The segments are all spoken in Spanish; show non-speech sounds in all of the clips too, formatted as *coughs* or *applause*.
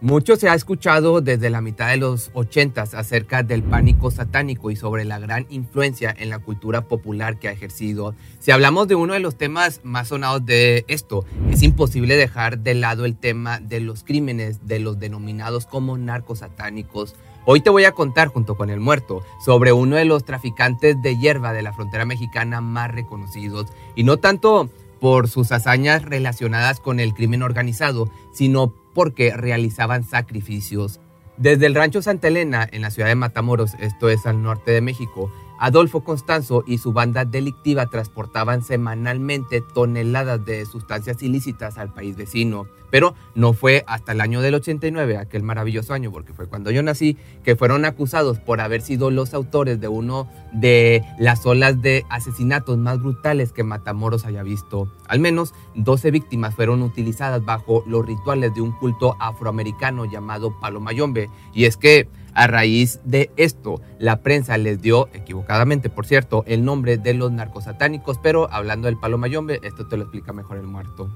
Mucho se ha escuchado desde la mitad de los 80 acerca del pánico satánico y sobre la gran influencia en la cultura popular que ha ejercido. Si hablamos de uno de los temas más sonados de esto, es imposible dejar de lado el tema de los crímenes de los denominados como narcos satánicos. Hoy te voy a contar junto con el muerto sobre uno de los traficantes de hierba de la frontera mexicana más reconocidos y no tanto por sus hazañas relacionadas con el crimen organizado, sino porque realizaban sacrificios. Desde el rancho Santa Elena, en la ciudad de Matamoros, esto es al norte de México, Adolfo Constanzo y su banda delictiva transportaban semanalmente toneladas de sustancias ilícitas al país vecino. Pero no fue hasta el año del 89, aquel maravilloso año, porque fue cuando yo nací, que fueron acusados por haber sido los autores de uno de las olas de asesinatos más brutales que Matamoros haya visto. Al menos 12 víctimas fueron utilizadas bajo los rituales de un culto afroamericano llamado Palo Mayombe. Y es que a raíz de esto, la prensa les dio, equivocadamente por cierto, el nombre de los narcosatánicos, pero hablando del palo mayombe, esto te lo explica mejor el muerto.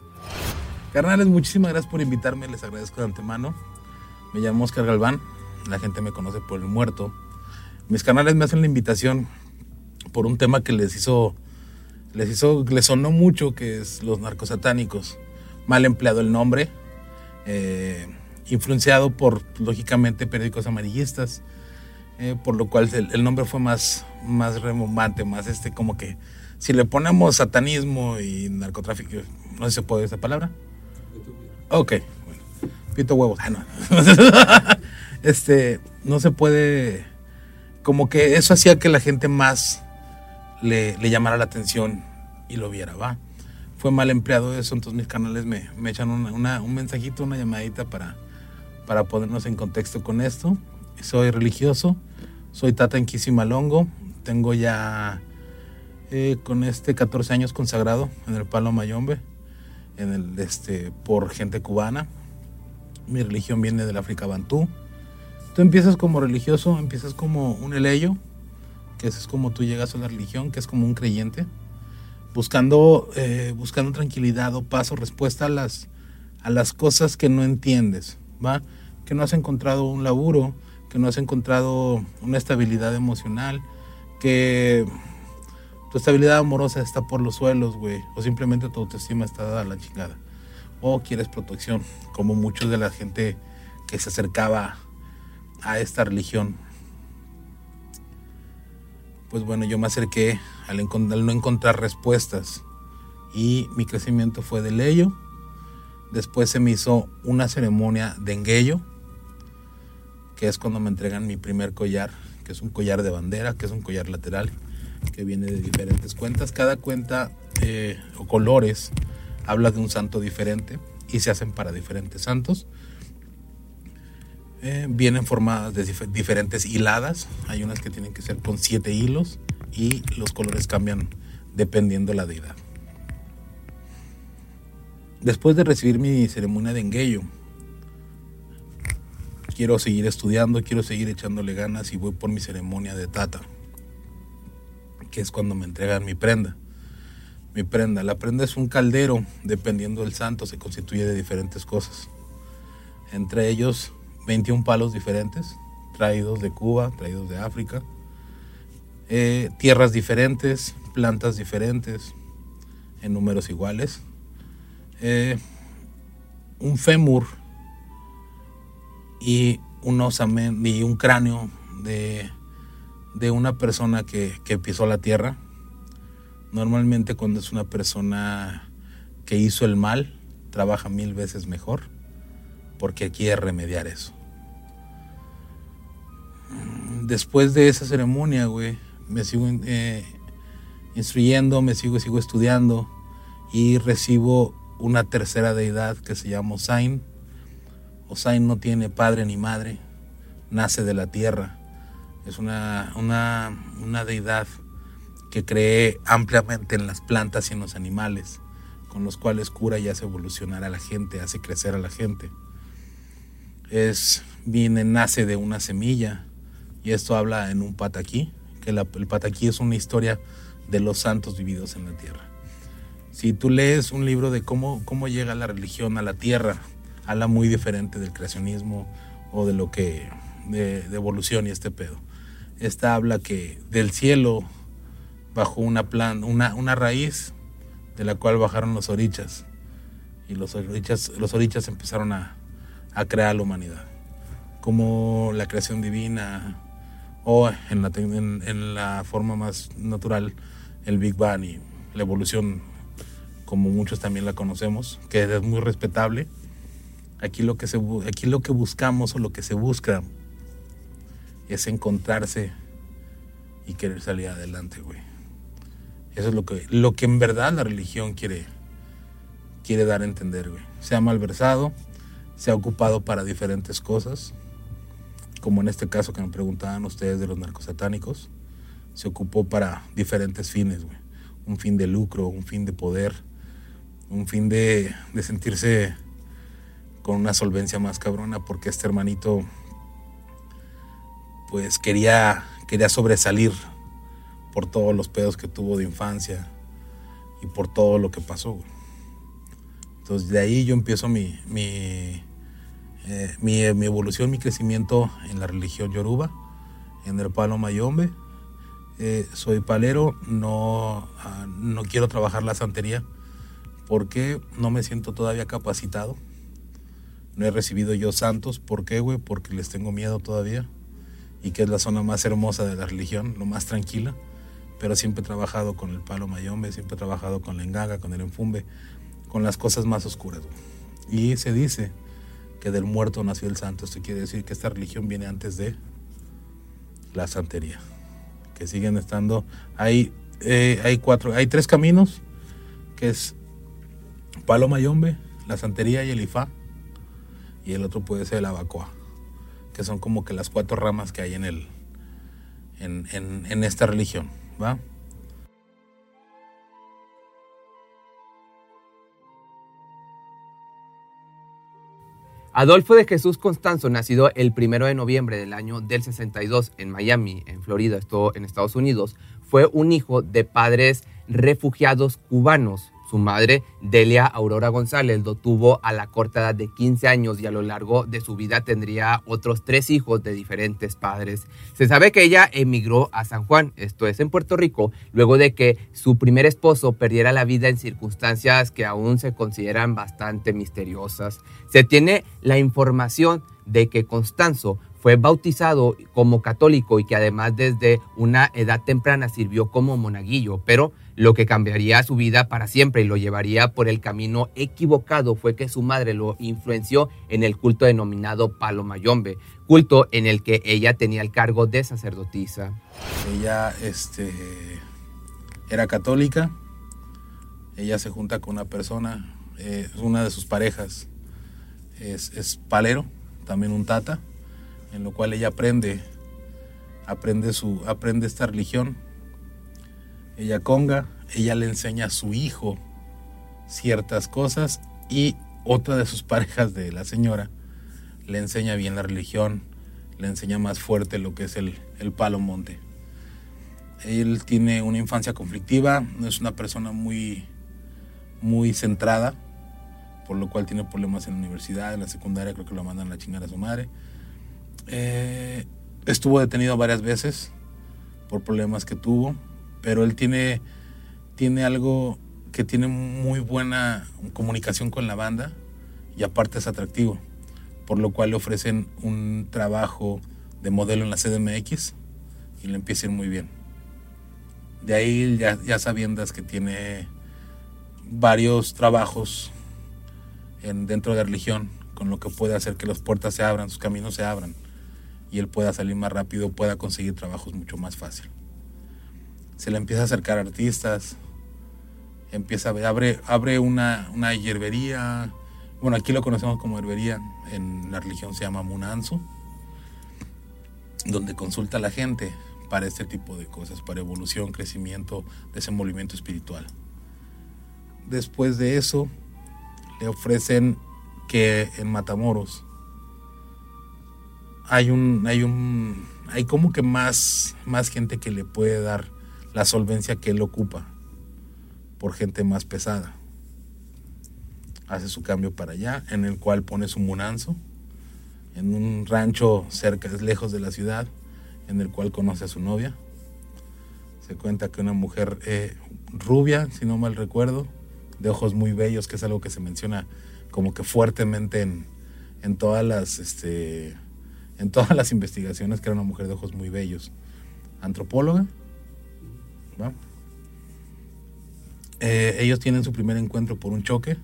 Carnales, muchísimas gracias por invitarme, les agradezco de antemano. Me llamo Oscar Galván, la gente me conoce por el muerto. Mis canales me hacen la invitación por un tema que les hizo, les hizo, les sonó mucho, que es los narcosatánicos. Mal empleado el nombre. Eh, influenciado por, lógicamente, periódicos amarillistas, eh, por lo cual el, nombre fue más, más más este, como que si le ponemos satanismo y narcotráfico, no sé si se puede esa palabra. Ok, bueno, pito huevos, ah, *laughs* este, no se puede, como que eso hacía que la gente más le, le llamara la atención y lo viera, ¿va? Fue mal empleado eso, entonces mis canales me, me echan un mensajito, una llamadita para, para ponernos en contexto con esto. Soy religioso, soy Tata en Quisimalongo, tengo ya eh, con este 14 años consagrado en el Palo Mayombe, en el, este, por gente cubana. Mi religión viene del África Bantú. Tú empiezas como religioso, empiezas como un eleyo, que es como tú llegas a la religión, que es como un creyente, buscando, eh, buscando tranquilidad o paso, respuesta a las, a las cosas que no entiendes. Que no has encontrado un laburo, que no has encontrado una estabilidad emocional, que tu estabilidad amorosa está por los suelos, güey, o simplemente tu autoestima está a la chingada. O quieres protección, como muchos de la gente que se acercaba a esta religión. Pues bueno, yo me acerqué al, al no encontrar respuestas y mi crecimiento fue de ello Después se me hizo una ceremonia de enguello, que es cuando me entregan mi primer collar, que es un collar de bandera, que es un collar lateral, que viene de diferentes cuentas. Cada cuenta eh, o colores habla de un santo diferente y se hacen para diferentes santos. Eh, vienen formadas de diferentes hiladas. Hay unas que tienen que ser con siete hilos y los colores cambian dependiendo la deidad. Después de recibir mi ceremonia de enguello, quiero seguir estudiando, quiero seguir echándole ganas y voy por mi ceremonia de tata, que es cuando me entregan mi prenda. Mi prenda, la prenda es un caldero, dependiendo del santo, se constituye de diferentes cosas. Entre ellos, 21 palos diferentes, traídos de Cuba, traídos de África, eh, tierras diferentes, plantas diferentes, en números iguales, eh, un fémur y un osamen y un cráneo de, una persona que, que, pisó la tierra. Normalmente cuando es una persona que hizo el mal, trabaja mil veces mejor, porque quiere remediar eso. Después de esa ceremonia, güey, me sigo eh, instruyendo, me sigo, sigo estudiando y recibo una tercera deidad que se llama Osain. Osain no tiene padre ni madre, nace de la tierra. Es una, una, deidad que cree ampliamente en las plantas y en los animales, con los cuales cura y hace evolucionar a la gente, hace crecer a la gente. es, viene, nace de una semilla, y esto habla en un pataquí, que el pataquí es una historia de los santos vividos en la tierra. Si tú lees un libro de cómo, cómo llega la religión a la tierra, habla muy diferente del creacionismo o de lo que, de, evolución y este pedo. Esta habla que del cielo bajó una, plan, una, una raíz de la cual bajaron los orichas y los orichas, los orichas empezaron a, a crear la humanidad, como la creación divina o en la, en, la forma más natural el Big Bang y la evolución como muchos también la conocemos, que es muy respetable. Aquí lo que, se, aquí lo que buscamos o lo que se busca es encontrarse y querer salir adelante, güey. Eso es lo que, lo que en verdad la religión quiere, quiere dar a entender, güey. Se ha malversado, se ha ocupado para diferentes cosas, como en este caso que me preguntaban ustedes de los narcos satánicos, se ocupó para diferentes fines, güey. Un fin de lucro, un fin de poder, un fin de sentirse con una solvencia más cabrona, porque este hermanito, pues quería, quería sobresalir por todos los pedos que tuvo de infancia y por todo lo que pasó. Entonces de ahí yo empiezo mi, mi, eh, mi, evolución, mi crecimiento en la religión yoruba, en el palo mayombe. Eh, soy palero, no, ah, no quiero trabajar la santería porque no me siento todavía capacitado. No he recibido yo santos. ¿Por qué, güey? Porque les tengo miedo todavía. Y que es la zona más hermosa de la religión, lo más tranquila. Pero siempre he trabajado con el palo mayombe, siempre he trabajado con la engaga, con el enfumbe, con las cosas más oscuras. Y se dice que del muerto nació el santo. Esto quiere decir que esta religión viene antes de la santería. Que siguen estando. Hay, eh, hay cuatro, hay tres caminos, que es Palo Mayombe, la santería y el Ifá. Y el otro puede ser el Abacoa, que son como que las cuatro ramas que hay en el en, en, esta religión. ¿Va? Adolfo de Jesús Constanzo, nacido el 1 de noviembre del año del 62 en Miami, en Florida, esto en Estados Unidos, fue un hijo de padres refugiados cubanos. Su madre, Delia Aurora González, lo tuvo a la corta edad de 15 años y a lo largo de su vida tendría otros tres hijos de diferentes padres. Se sabe que ella emigró a San Juan, esto es en Puerto Rico, luego de que su primer esposo perdiera la vida en circunstancias que aún se consideran bastante misteriosas. Se tiene la información de que Constanzo fue bautizado como católico y que además desde una edad temprana sirvió como monaguillo, pero lo que cambiaría su vida para siempre y lo llevaría por el camino equivocado fue que su madre lo influenció en el culto denominado Palo Mayombe, culto en el que ella tenía el cargo de sacerdotisa. Ella este, era católica, ella se junta con una persona, una de sus parejas es, es palero, también un tata, en lo cual ella aprende, aprende, su, aprende esta religión ella conga, ella le enseña a su hijo ciertas cosas y otra de sus *laughs* parejas de la señora le enseña bien la religión, le enseña más fuerte lo que es el, el palo monte. Él tiene una infancia conflictiva, no es una persona muy, muy centrada, por lo cual tiene problemas en la universidad, en la secundaria creo que lo mandan a chingar a su madre. Eh, estuvo detenido varias veces por problemas que tuvo, pero él tiene, tiene algo que tiene muy buena comunicación con la banda y aparte es atractivo, por lo cual le ofrecen un trabajo de modelo en la CDMX y le empieza a ir muy bien. De ahí ya, ya sabiendas que tiene varios trabajos en, dentro de la religión, con lo que puede hacer que las puertas se abran, sus caminos se abran y él pueda salir más rápido, pueda conseguir trabajos mucho más fácil se le empieza a acercar artistas, empieza a ver, abre, una, una hierbería, bueno, aquí lo conocemos como herbería, en la religión se llama Munanzo, donde consulta a la gente para este tipo de cosas, para evolución, crecimiento, desenvolvimiento espiritual. Después de eso, le ofrecen que en Matamoros hay un, hay un, hay como que más, más gente que le puede dar la solvencia que él ocupa por gente más pesada. Hace su cambio para allá, en el cual pone su munanzo en un rancho cerca, lejos de la ciudad, en el cual conoce a su novia. Se cuenta que una mujer eh, rubia, si no mal recuerdo, de ojos muy bellos, que es algo que se menciona como que fuertemente en, en todas las este, en todas las investigaciones, que era una mujer de ojos muy bellos. Antropóloga. Eh, ellos tienen su primer encuentro por un choque,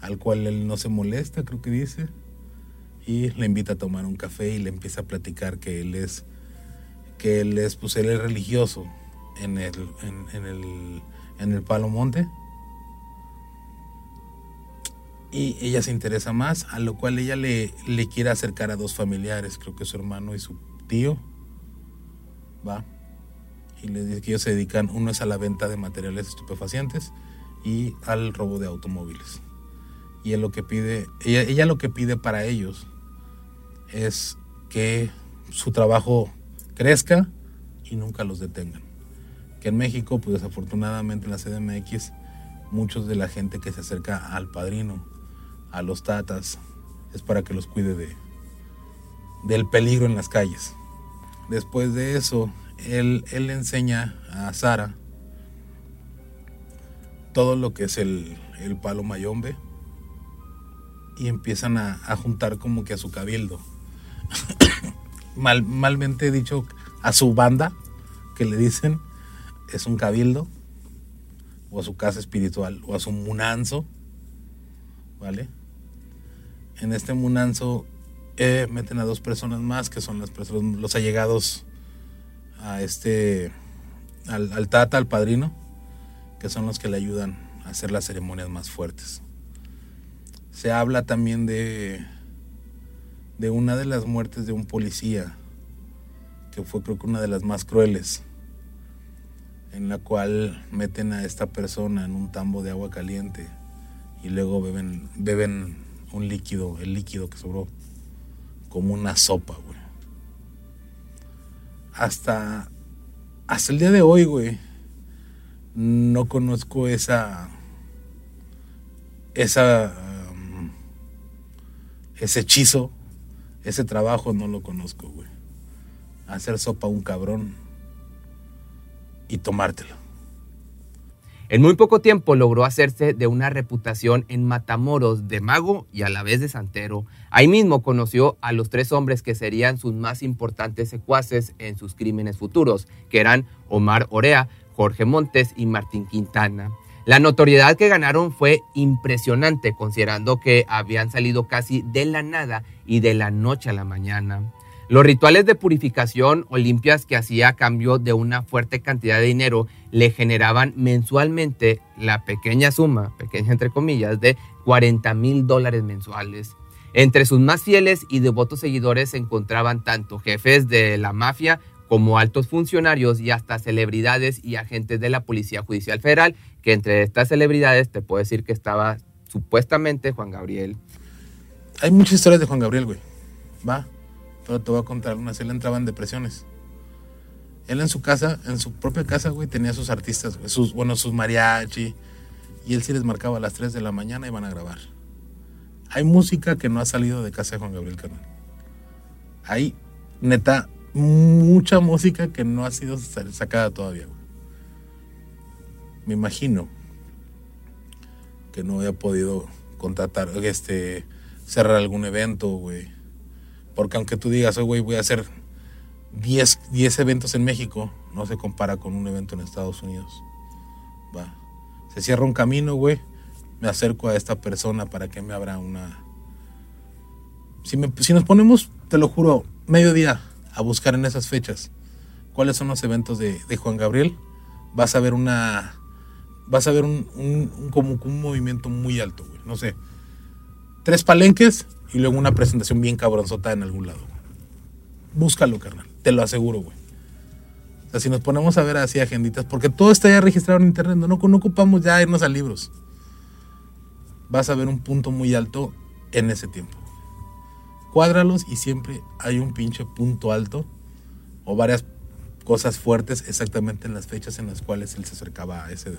al cual él no se molesta, creo que dice y le invita a tomar un café y le empieza a platicar que él es que él es pues él religioso en el en, el en el Palo Monte. Y ella se interesa más a lo cual ella le, le quiere acercar a dos familiares creo que su hermano y su tío va y le dice que ellos se dedican uno es a la venta de materiales estupefacientes y al robo de automóviles y lo que pide ella, ella lo que pide para ellos es que su trabajo crezca y nunca los detengan. Que en México, pues desafortunadamente en la CDMX, muchos de la gente que se acerca al padrino, a los tatas, es para que los cuide de, del peligro en las calles. Después de eso, él, él enseña a Sara todo lo que es el, el palo mayombe y empiezan a, a juntar como que a su cabildo *coughs* mal, malmente dicho, a su banda, que le dicen, es un cabildo, o a su casa espiritual, o a su munanzo, ¿vale? En este munanzo eh, meten a dos personas más, que son las personas, los allegados a este, al, tata, al padrino, que son los que le ayudan a hacer las ceremonias más fuertes. Se habla también de de una de las muertes de un policía, que fue creo que una de las más crueles, en la cual meten a esta persona en un tambo de agua caliente y luego beben, beben un líquido, el líquido que sobró, como una sopa, güey. Hasta, hasta el día de hoy, güey, no conozco esa, esa, um, ese hechizo ese trabajo no lo conozco, güey. Hacer sopa a un cabrón y tomártelo. En muy poco tiempo logró hacerse de una reputación en Matamoros de mago y a la vez de santero. Ahí mismo conoció a los tres hombres que serían sus más importantes secuaces en sus crímenes futuros, que eran Omar Orea, Jorge Montes y Martín Quintana. La notoriedad que ganaron fue impresionante considerando que habían salido casi de la nada y de la noche a la mañana. Los rituales de purificación o limpias que hacía a cambio de una fuerte cantidad de dinero le generaban mensualmente la pequeña suma, pequeña entre comillas, de 40 mil dólares mensuales. Entre sus más fieles y devotos seguidores se encontraban tanto jefes de la mafia como altos funcionarios y hasta celebridades y agentes de la Policía Judicial Federal, que entre estas celebridades te puedo decir que estaba supuestamente Juan Gabriel. Hay muchas historias de Juan Gabriel, güey. Va, pero te voy a contar unas. Él entraba en depresiones. Él en su casa, en su propia casa, güey, tenía sus artistas, sus, bueno, sus mariachi. Y él sí les marcaba a las 3 de la mañana y iban a grabar. Hay música que no ha salido de casa de Juan Gabriel, carnal. Hay, neta, mucha música que no ha sido sacada todavía. Me imagino que no haya podido contratar, este, cerrar algún evento, güey. Porque aunque tú digas, güey, voy a hacer 10, 10 eventos en México, no se compara con un evento en Estados Unidos. Va. Se cierra un camino, güey. Me acerco a esta persona para que me abra una. Si, si nos ponemos, te lo juro, mediodía, a buscar en esas fechas cuáles son los eventos de, Juan Gabriel, vas a ver una. Vas a ver un, como un movimiento muy alto, güey. No sé. Tres palenques y luego una presentación bien cabronzota en algún lado. Búscalo, carnal. Te lo aseguro, güey. O sea, si nos ponemos a ver así agenditas, porque todo está ya registrado en internet, no, no ocupamos ya irnos a libros. Vas a ver un punto muy alto en ese tiempo. cuádralos y siempre hay un pinche punto alto o varias cosas fuertes exactamente en las fechas en las cuales él se acercaba a ese,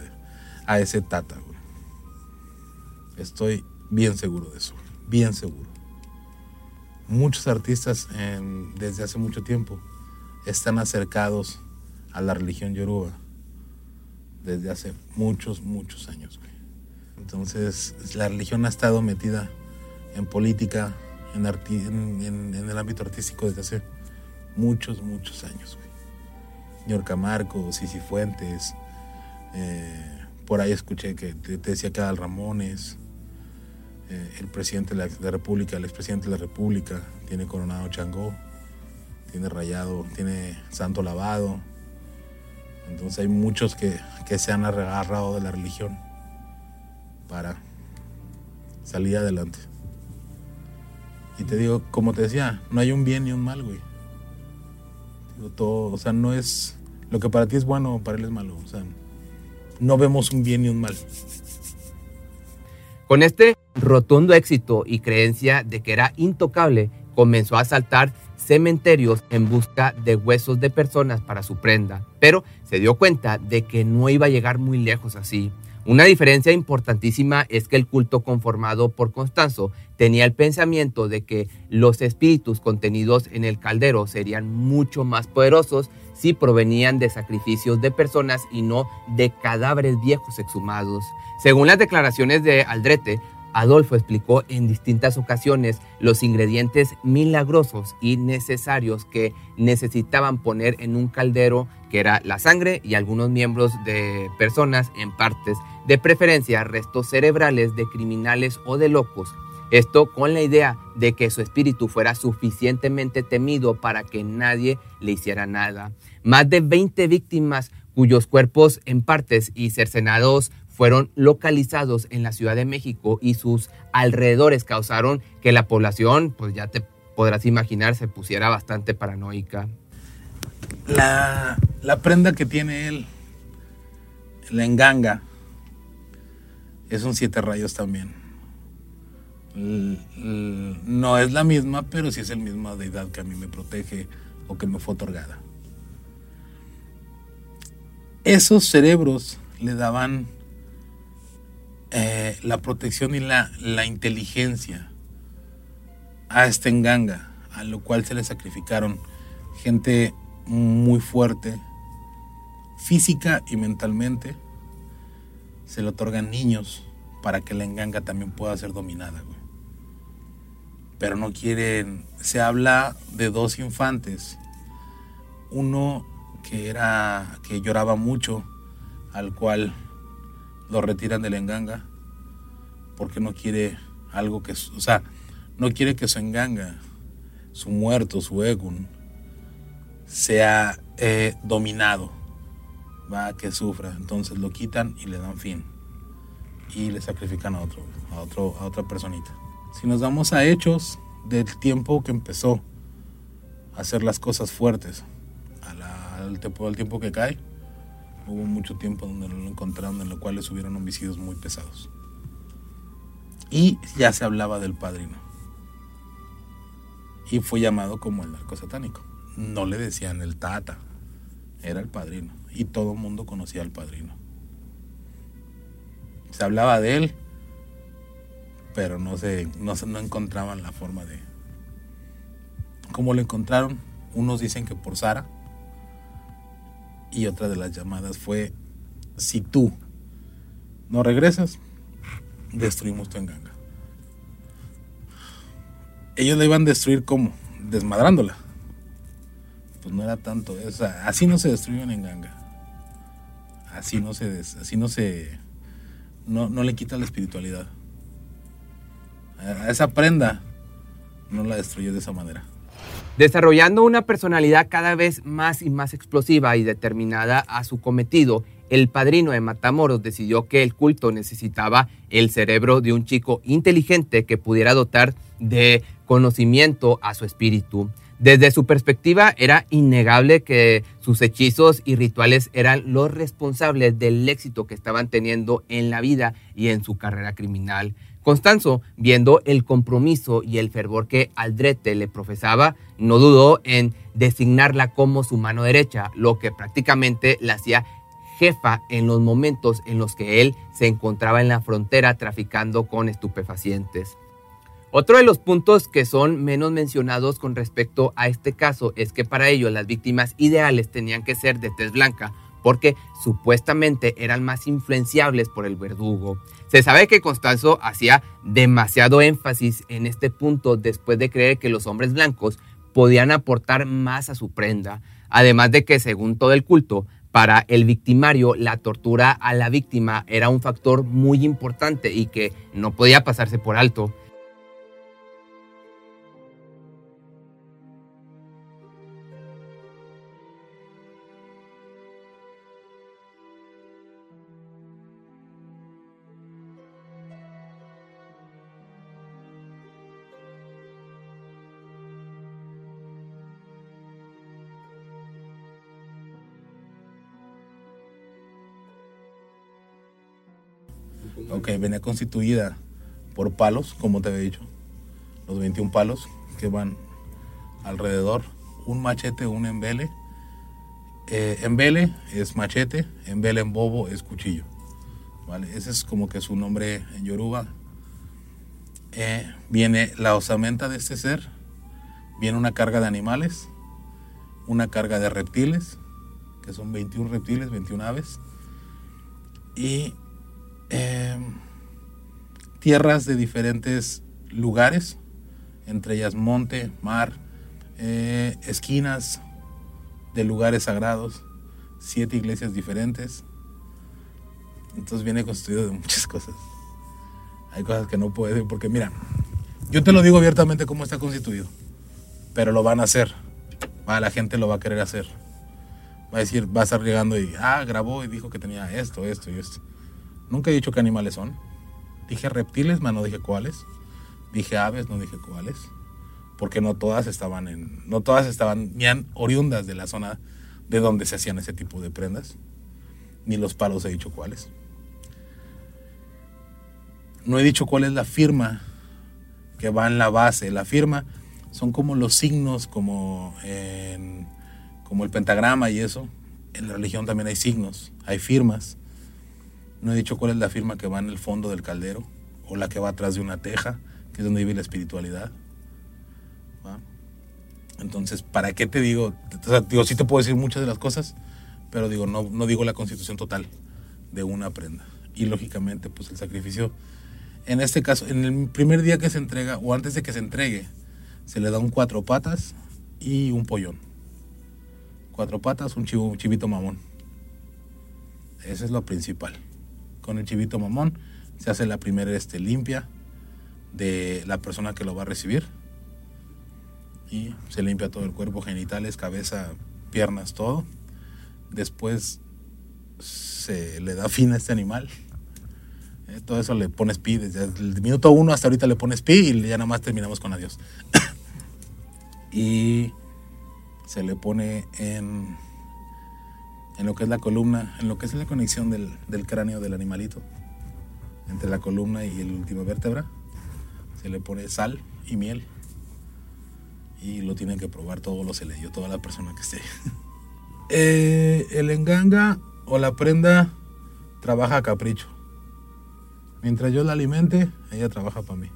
a ese tata. Estoy bien seguro de eso, bien seguro. Muchos artistas desde hace mucho tiempo están acercados a la religión yoruba desde hace muchos, muchos años. Entonces, la religión ha estado metida en política, en, en, el ámbito artístico desde hace muchos, muchos años. Camargo, Sisi Fuentes, eh, por ahí escuché que te, decía que Adal Ramones, eh, el presidente de la, República, el expresidente de la República, tiene coronado Changó, tiene rayado, tiene santo lavado. Entonces hay muchos que, que se han agarrado de la religión para salir adelante. Y te digo, como te decía, no hay un bien ni un mal, güey. Digo, todo, o sea, no es lo que para ti es bueno, para él es malo. O sea, no vemos un bien ni un mal. Con este rotundo éxito y creencia de que era intocable, comenzó a asaltar cementerios en busca de huesos de personas para su prenda, pero se dio cuenta de que no iba a llegar muy lejos así. Una diferencia importantísima es que el culto conformado por Constanzo tenía el pensamiento de que los espíritus contenidos en el caldero serían mucho más poderosos si provenían de sacrificios de personas y no de cadáveres viejos exhumados. Según las declaraciones de Aldrete, Adolfo explicó en distintas ocasiones los ingredientes milagrosos y necesarios que necesitaban poner en un caldero, que era la sangre y algunos miembros de personas en partes, de preferencia restos cerebrales de criminales o de locos. Esto con la idea de que su espíritu fuera suficientemente temido para que nadie le hiciera nada. Más de 20 víctimas cuyos cuerpos en partes y cercenados fueron localizados en la Ciudad de México y sus alrededores causaron que la población, pues ya te podrás imaginar, se pusiera bastante paranoica. La, prenda que tiene él, la enganga, es un siete rayos también. No es la misma, pero sí es el misma deidad que a mí me protege o que me fue otorgada. Esos cerebros le daban eh, la protección y la, la inteligencia a este enganga, a lo cual se le sacrificaron gente muy fuerte, física y mentalmente. Se le otorgan niños para que la enganga también pueda ser dominada, Pero no quieren. Se habla de dos infantes. Uno que era. que lloraba mucho, al cual lo retiran de la enganga porque no quiere algo que, o sea, no quiere que su enganga, su muerto, su ego, sea eh, dominado, va que sufra. Entonces lo quitan y le dan fin y le sacrifican a otro, a otro, a otra personita. Si nos damos a hechos del tiempo que empezó a hacer las cosas fuertes, al, tiempo, al tiempo que cae, Hubo mucho tiempo donde no lo encontraron, en lo cual hubieron homicidios muy pesados. Y ya se hablaba del padrino. Y fue llamado como el narco satánico. No le decían el tata, era el padrino. Y todo el mundo conocía al padrino. Se hablaba de él, pero no, se, no, no encontraban la forma de... ¿Cómo lo encontraron? Unos dicen que por Sara, y otra de las llamadas fue, si tú no regresas, destruimos tu enganga. Ellos la iban a destruir como, desmadrándola. Pues no era tanto, así no se destruye una enganga. Así no se, así no se, no, no le quita la espiritualidad. A esa prenda no la destruyó de esa manera. Desarrollando una personalidad cada vez más y más explosiva y determinada a su cometido, el padrino de Matamoros decidió que el culto necesitaba el cerebro de un chico inteligente que pudiera dotar de conocimiento a su espíritu. Desde su perspectiva era innegable que sus hechizos y rituales eran los responsables del éxito que estaban teniendo en la vida y en su carrera criminal. Constanzo, viendo el compromiso y el fervor que Aldrete le profesaba, no dudó en designarla como su mano derecha, lo que prácticamente la hacía jefa en los momentos en los que él se encontraba en la frontera traficando con estupefacientes. Otro de los puntos que son menos mencionados con respecto a este caso es que para ello las víctimas ideales tenían que ser de tez blanca, porque supuestamente eran más influenciables por el verdugo. Se sabe que Constanzo hacía demasiado énfasis en este punto después de creer que los hombres blancos podían aportar más a su prenda, además de que según todo el culto, para el victimario la tortura a la víctima era un factor muy importante y que no podía pasarse por alto. Ok, venía constituida por palos, como te había dicho. Los 21 palos que van alrededor. Un machete, un embele. Eh, embele es machete, embele en bobo es cuchillo. ¿vale? Ese es como que su nombre en Yoruba. Eh, viene la osamenta de este ser. Viene una carga de animales. Una carga de reptiles, que son 21 reptiles, 21 aves. Y Em, tierras de diferentes lugares, entre ellas monte, mar, eh, esquinas de lugares sagrados, siete iglesias diferentes. Entonces viene constituido de muchas cosas. Hay cosas que no puedo decir porque mira, yo te lo digo abiertamente cómo está constituido, pero lo van a hacer. la gente lo va a querer hacer. Va a decir, va a estar llegando y, ah, grabó y dijo que tenía esto, esto y esto. Nunca he dicho qué animales son. Dije reptiles, pero no dije cuáles. Dije aves, no dije cuáles. Porque no todas estaban en. No todas estaban oriundas de la zona de donde se hacían ese tipo de prendas. Ni los palos he dicho cuáles. No he dicho cuál es la firma que va en la base. La firma son como los signos, como, como el pentagrama y eso. En la religión también hay signos, hay firmas. No he dicho cuál es la firma que va en el fondo del caldero o la que va atrás de una teja, que es donde vive la espiritualidad. Entonces, ¿para qué te digo? digo, sí te puedo decir muchas de las cosas, pero digo, no, no digo la constitución total de una prenda. Y lógicamente, pues el sacrificio, en este caso, en el primer día que se entrega o antes de que se entregue, se le da un cuatro patas y un pollón. Cuatro patas, un, chivo, un chivito mamón. Eso es lo principal con el chivito mamón. Se hace la primera este, limpia de la persona que lo va a recibir. Y se limpia todo el cuerpo, genitales, cabeza, piernas, todo. Después se le da fin a este animal. Eh, todo eso le pones pi, desde el minuto uno hasta ahorita le pones pi y ya nada más terminamos con adiós. *coughs* y se le pone en en lo que es la columna, en lo que es la conexión del, cráneo del animalito, entre la columna y el último vértebra, se le pone sal y miel y lo tienen que probar todos los sellos, toda la persona que esté. *laughs* Eh, el enganga o la prenda trabaja a capricho. Mientras yo la alimente, ella trabaja para mí.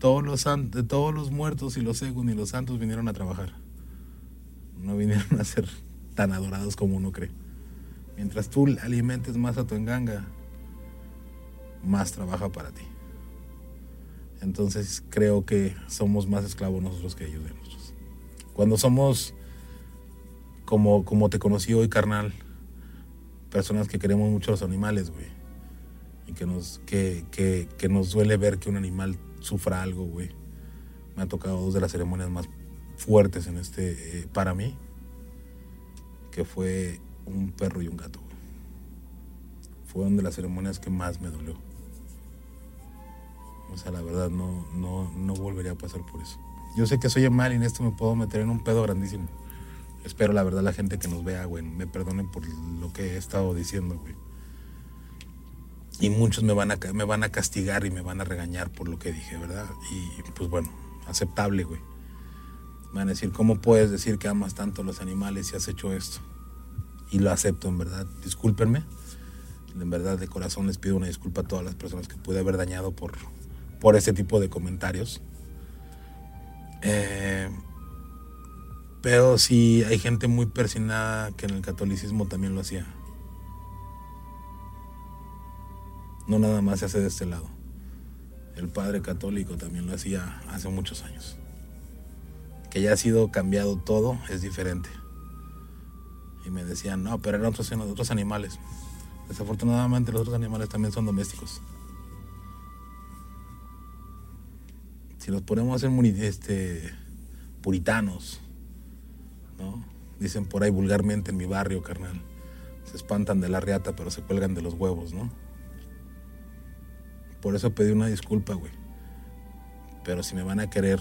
Todos los, todos los muertos y los segundos y los santos vinieron a trabajar. No vinieron a hacer tan adorados como uno cree. Mientras tú alimentes más a tu enganga, más trabaja para ti. Entonces creo que somos más esclavos nosotros que ellos de nosotros. Cuando somos, como, como te conocí hoy, carnal, personas que queremos mucho a los animales, güey. Y que nos, que, que, nos duele ver que un animal sufra algo, güey. Me ha tocado dos de las ceremonias más fuertes en este, eh, para mí que fue un perro y un gato. Fue una de las ceremonias que más me dolió. O sea, la verdad, no, no, no volvería a pasar por eso. Yo sé que soy mal y en esto me puedo meter en un pedo grandísimo. Espero, la verdad, la gente que nos vea, güey, me perdonen por lo que he estado diciendo, güey. y muchos me van, a, me van a castigar y me van a regañar por lo que dije, ¿verdad? Y pues bueno, aceptable, güey. Van a decir, ¿cómo puedes decir que amas tanto a los animales y has hecho esto? Y lo acepto, en verdad. Discúlpenme. En verdad, de corazón les pido una disculpa a todas las personas que pude haber dañado por, por ese tipo de comentarios. Eh, pero sí hay gente muy persinada que en el catolicismo también lo hacía. No nada más se hace de este lado. El padre católico también lo hacía hace muchos años. Que ya ha sido cambiado todo, es diferente. Y me decían, no, pero eran otros, animales. Desafortunadamente los otros animales también son domésticos. Si los ponemos en este, puritanos, ¿no? Dicen por ahí vulgarmente en mi barrio, carnal. Se espantan de la riata, pero se cuelgan de los huevos, ¿no? Por eso pedí una disculpa, güey. Pero si me van a querer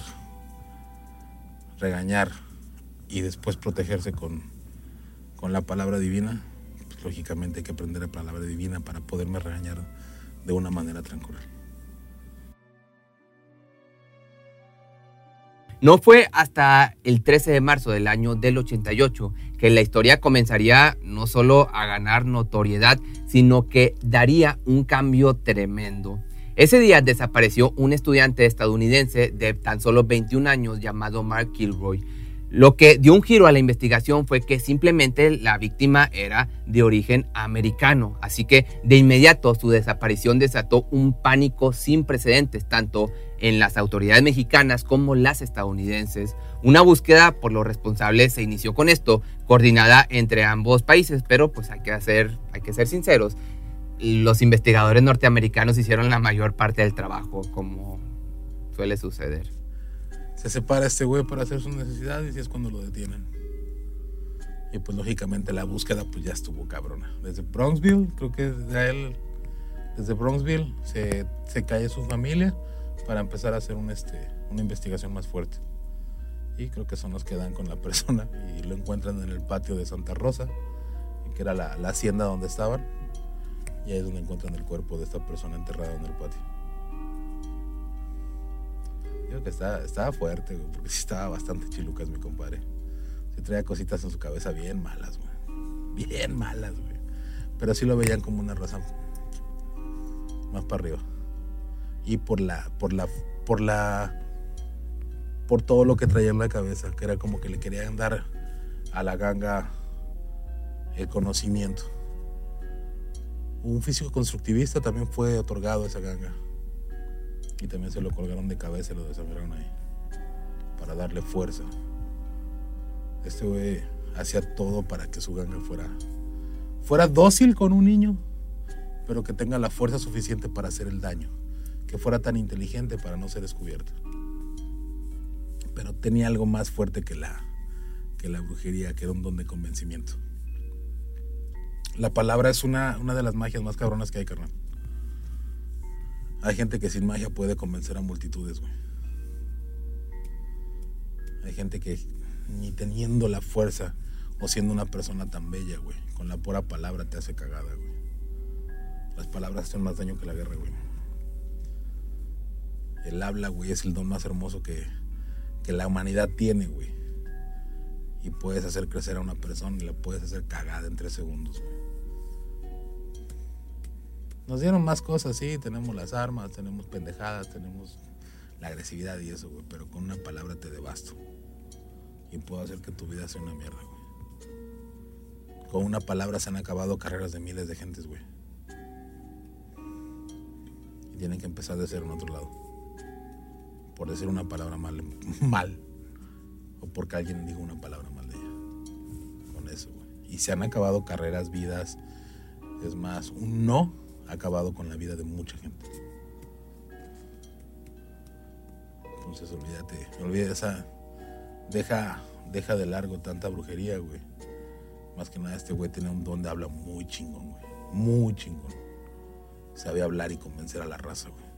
regañar y después protegerse con, con la palabra divina, pues lógicamente hay que aprender la palabra divina para poderme regañar de una manera tranquila. No fue hasta el 13 de marzo del año del 88 que la historia comenzaría no solo a ganar notoriedad, sino que daría un cambio tremendo. Ese día desapareció un estudiante estadounidense de tan solo 21 años llamado Mark Kilroy. Lo que dio un giro a la investigación fue que simplemente la víctima era de origen americano, así que de inmediato su desaparición desató un pánico sin precedentes tanto en las autoridades mexicanas como las estadounidenses. Una búsqueda por los responsables se inició con esto, coordinada entre ambos países, pero pues hay que, hacer, hay que ser sinceros, los investigadores norteamericanos hicieron la mayor parte del trabajo, como suele suceder. Se separa este güey para hacer sus necesidades y es cuando lo detienen. Y pues lógicamente la búsqueda pues ya estuvo cabrona. Desde Bronxville, creo que desde él, desde Bronxville se, se cae su familia para empezar a hacer un, este, una investigación más fuerte. Y creo que son los que dan con la persona y lo encuentran en el patio de Santa Rosa, que era la, la hacienda donde estaban y ahí es donde encuentran el cuerpo de esta persona enterrada en el patio. Digo que estaba, fuerte, güey, porque sí estaba bastante chilucas mi compadre. Se traía cositas en su cabeza bien malas, güey. Bien malas, güey. Pero sí lo veían como una raza más para arriba. Y por la, por la, por la, por todo lo que traía en la cabeza, que era como que le querían dar a la ganga el conocimiento. Un físico constructivista también fue otorgado a esa ganga. Y también se lo colgaron de cabeza y lo desangraron ahí. Para darle fuerza. Este güey hacía todo para que su ganga fuera, fuera dócil con un niño, pero que tenga la fuerza suficiente para hacer el daño. Que fuera tan inteligente para no ser descubierto. Pero tenía algo más fuerte que la, que la brujería, que era un don de convencimiento. La palabra es una, una de las magias más cabronas que hay, carnal. Hay gente que sin magia puede convencer a multitudes, güey. Hay gente que ni teniendo la fuerza o siendo una persona tan bella, güey, con la pura palabra te hace cagada, güey. Las palabras hacen más daño que la guerra, güey. El habla, güey, es el don más hermoso que, que la humanidad tiene, güey. Y puedes hacer crecer a una persona y la puedes hacer cagada en tres segundos, güey. Nos dieron más cosas, sí, tenemos las armas, tenemos pendejadas, tenemos la agresividad y eso, güey, pero con una palabra te devasto. Y puedo hacer que tu vida sea una mierda, güey. Con una palabra se han acabado carreras de miles de gentes, güey. Y tienen que empezar de ser en otro lado. Por decir una palabra mal, *laughs* mal. O porque alguien diga una palabra mal de ella. Con eso, güey. Y se han acabado carreras, vidas. Es más, un no ha acabado con la vida de mucha gente. Entonces olvídate, olvídate esa. Deja, deja de largo tanta brujería, güey. Más que nada, este güey tiene un don de habla muy chingón, güey. Muy chingón. Sabe hablar y convencer a la raza, güey.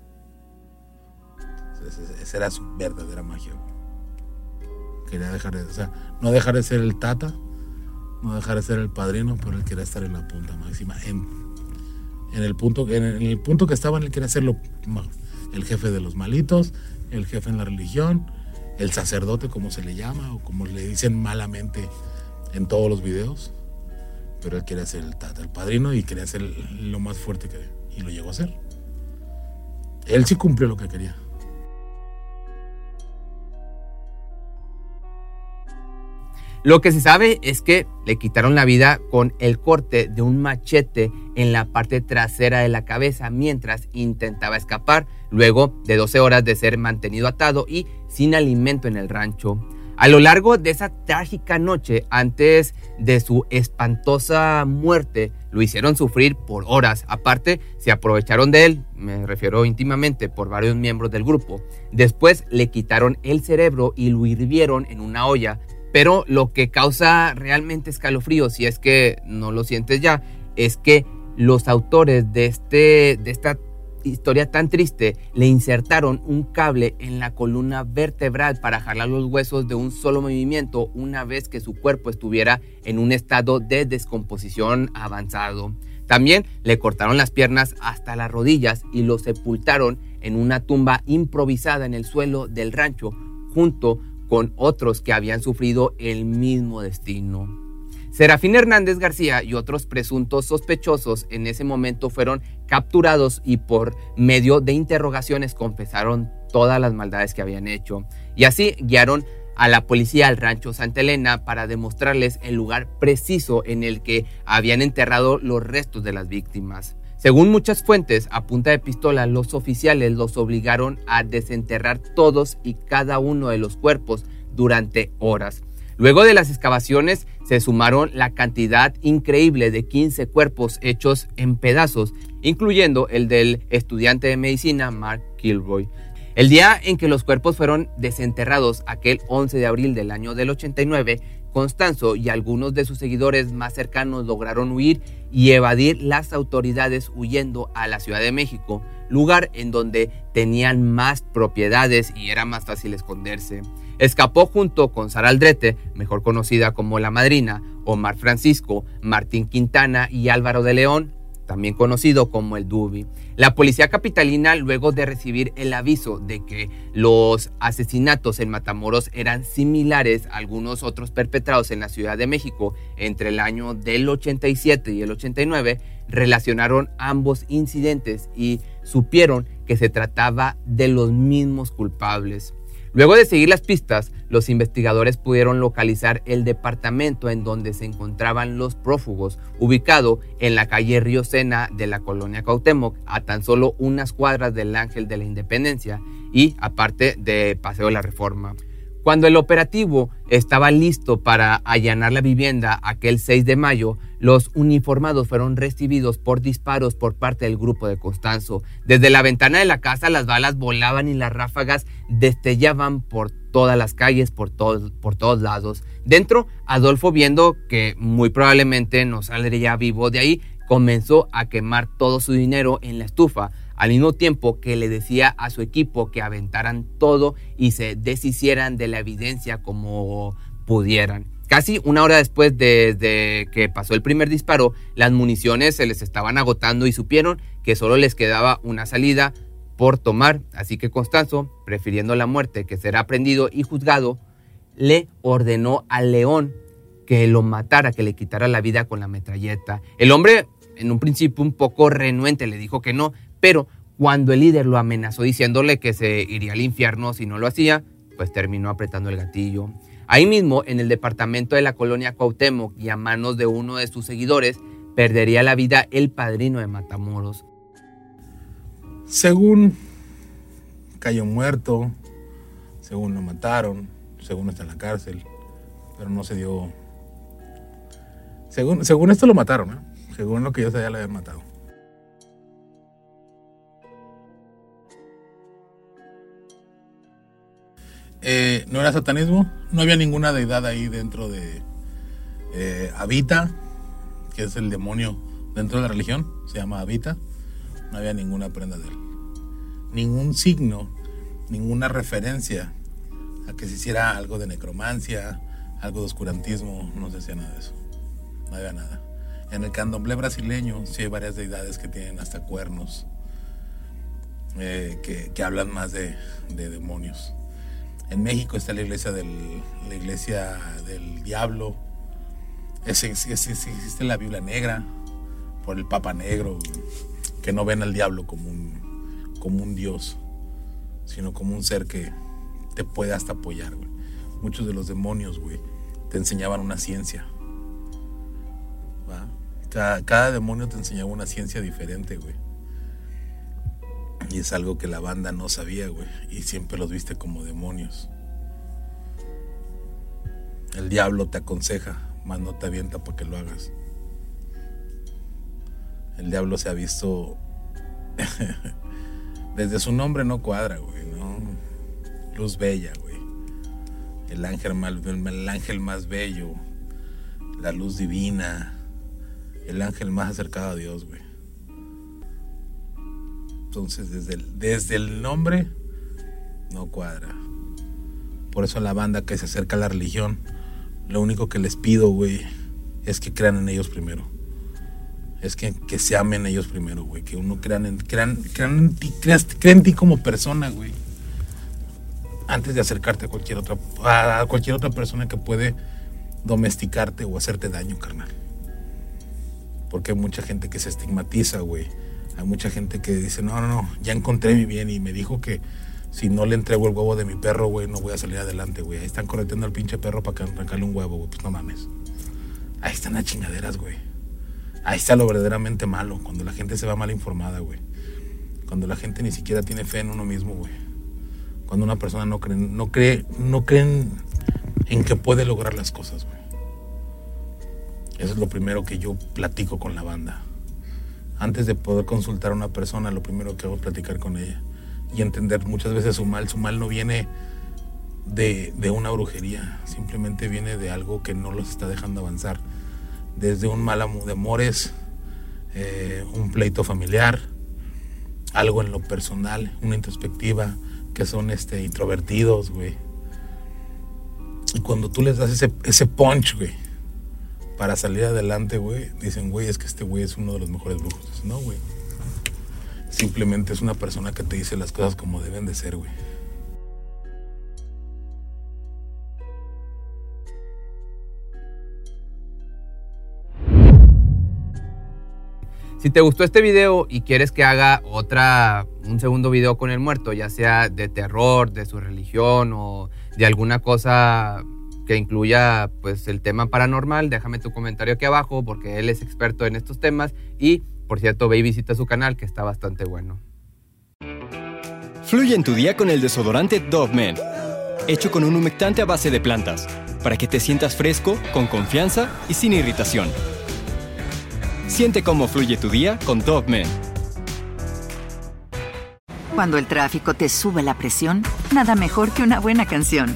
Esa era su verdadera magia, güey. Quería dejar de, o sea, no dejar de ser el tata, no dejar de ser el padrino, pero él quería estar en la punta máxima En el punto, en el punto que estaban, él quería hacerlo el jefe de los malitos, el jefe en la religión, el sacerdote, como se le llama, o como le dicen malamente en todos los videos. Pero él quería ser el, el padrino y quería ser lo más fuerte que. Y lo llegó a ser. Él sí cumplió lo que quería. Lo que se sabe es que le quitaron la vida con el corte de un machete en la parte trasera de la cabeza mientras intentaba escapar, luego de 12 horas de ser mantenido atado y sin alimento en el rancho. A lo largo de esa trágica noche, antes de su espantosa muerte, lo hicieron sufrir por horas. Aparte, se aprovecharon de él, me refiero íntimamente, por varios miembros del grupo. Después le quitaron el cerebro y lo hirvieron en una olla pero lo que causa realmente escalofrío, si es que no lo sientes ya, es que los autores de, este, de esta historia tan triste le insertaron un cable en la columna vertebral para jalar los huesos de un solo movimiento una vez que su cuerpo estuviera en un estado de descomposición avanzado. También le cortaron las piernas hasta las rodillas y lo sepultaron en una tumba improvisada en el suelo del rancho junto con otros que habían sufrido el mismo destino. Serafín Hernández García y otros presuntos sospechosos en ese momento fueron capturados y por medio de interrogaciones confesaron todas las maldades que habían hecho. Y así guiaron a la policía al rancho Santa Elena para demostrarles el lugar preciso en el que habían enterrado los restos de las víctimas. Según muchas fuentes, a punta de pistola, los oficiales los obligaron a desenterrar todos y cada uno de los cuerpos durante horas. Luego de las excavaciones se sumaron la cantidad increíble de 15 cuerpos hechos en pedazos, incluyendo el del estudiante de medicina Mark Kilroy. El día en que los cuerpos fueron desenterrados, aquel 11 de abril del año del 89, Constanzo y algunos de sus seguidores más cercanos lograron huir y evadir las autoridades huyendo a la Ciudad de México, lugar en donde tenían más propiedades y era más fácil esconderse. Escapó junto con Sara Aldrete, mejor conocida como La Madrina, Omar Francisco, Martín Quintana y Álvaro de León, también conocido como el Dubi. La policía capitalina, luego de recibir el aviso de que los asesinatos en Matamoros eran similares a algunos otros perpetrados en la Ciudad de México entre el año del 87 y el 89, relacionaron ambos incidentes y supieron que se trataba de los mismos culpables. Luego de seguir las pistas, los investigadores pudieron localizar el departamento en donde se encontraban los prófugos, ubicado en la calle Río Sena de la colonia Cuauhtémoc, a tan solo unas cuadras del Ángel de la Independencia y aparte de Paseo de la Reforma. Cuando el operativo estaba listo para allanar la vivienda aquel 6 de mayo, los uniformados fueron recibidos por disparos por parte del grupo de Constanzo. Desde la ventana de la casa las balas volaban y las ráfagas destellaban por todas las calles, por, por todos lados. Dentro, Adolfo, viendo que muy probablemente no saldría vivo de ahí, comenzó a quemar todo su dinero en la estufa al mismo tiempo que le decía a su equipo que aventaran todo y se deshicieran de la evidencia como pudieran. Casi una hora después de, que pasó el primer disparo, las municiones se les estaban agotando y supieron que solo les quedaba una salida por tomar, así que Constanzo, prefiriendo la muerte que será prendido y juzgado, le ordenó al león que lo matara, que le quitara la vida con la metralleta. El hombre, en un principio un poco renuente, le dijo que no, pero cuando el líder lo amenazó diciéndole que se iría al infierno si no lo hacía, pues terminó apretando el gatillo. Ahí mismo, en el departamento de la colonia Cuauhtémoc y a manos de uno de sus seguidores, perdería la vida el padrino de Matamoros. Según cayó muerto, según lo mataron, según está en la cárcel, pero no se dio... Según, según esto lo mataron, ¿eh? según lo que yo sabía le habían matado. Eh, no era satanismo, no había ninguna deidad ahí dentro de eh, Habita, que es el demonio dentro de la religión, se llama Habita, no había ninguna prenda de él. Ningún signo, ninguna referencia a que se hiciera algo de necromancia, algo de oscurantismo, no se hacía nada de eso. No había nada. En el candomblé brasileño sí hay varias deidades que tienen hasta cuernos, eh, que, hablan más de, demonios. En México está la iglesia del, la iglesia del diablo. existe la Biblia negra por el Papa Negro, que no ven al diablo como un, como un dios, sino como un ser que te puede hasta apoyar. Muchos de los demonios, güey, te enseñaban una ciencia. Cada, demonio te enseñaba una ciencia diferente, güey. Y es algo que la banda no sabía, güey. Y siempre los viste como demonios. El diablo te aconseja, más no te avienta para que lo hagas. El diablo se ha visto. *laughs* Desde su nombre no cuadra, güey, ¿no? Luz bella, güey. El ángel, el ángel más bello. La luz divina el ángel más acercado a Dios, güey. Entonces, desde el, desde el nombre, no cuadra. Por eso la banda que se acerca a la religión, lo único que les pido, güey, es que crean en ellos primero. Es que, que se amen ellos primero, güey. Que uno crean en, crean, crean en ti, crean en ti como persona, güey. Antes de acercarte a cualquier otra, a cualquier otra persona que puede domesticarte o hacerte daño, carnal porque hay mucha gente que se estigmatiza, güey. Hay mucha gente que dice, no, no, no, ya encontré mi bien y me dijo que si no le entrego el huevo de mi perro, güey, no voy a salir adelante, güey. Ahí están correteando al pinche perro para arrancarle un huevo, güey. Pues no mames. Ahí están las chingaderas, güey. Ahí está lo verdaderamente malo, cuando la gente se va mal informada, güey. Cuando la gente ni siquiera tiene fe en uno mismo, güey. Cuando una persona no cree, no cree, no cree en que puede lograr las cosas, güey. Eso es lo primero que yo platico con la banda. Antes de poder consultar a una persona, lo primero que hago es platicar con ella y entender muchas veces su mal. Su mal no viene de, una brujería, simplemente viene de algo que no los está dejando avanzar. Desde un mal de amores, eh, un pleito familiar, algo en lo personal, una introspectiva, que son este, introvertidos, güey. Y cuando tú les das ese, ese punch, güey, para salir adelante, güey, dicen, güey, es que este güey es uno de los mejores brujos. No, güey. Simplemente es una persona que te dice las cosas como deben de ser, güey. Si te gustó este video y quieres que haga otra, un segundo video con el muerto, ya sea de terror, de su religión o de alguna cosa que incluya pues el tema paranormal, déjame tu comentario aquí abajo porque él es experto en estos temas y por cierto ve y visita su canal que está bastante bueno. Fluye en tu día con el desodorante Dove Men, hecho con un humectante a base de plantas, para que te sientas fresco, con confianza y sin irritación. Siente cómo fluye tu día con Dove Men. Cuando el tráfico te sube la presión, nada mejor que una buena canción.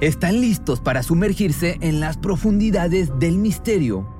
¿Están listos para sumergirse en las profundidades del misterio?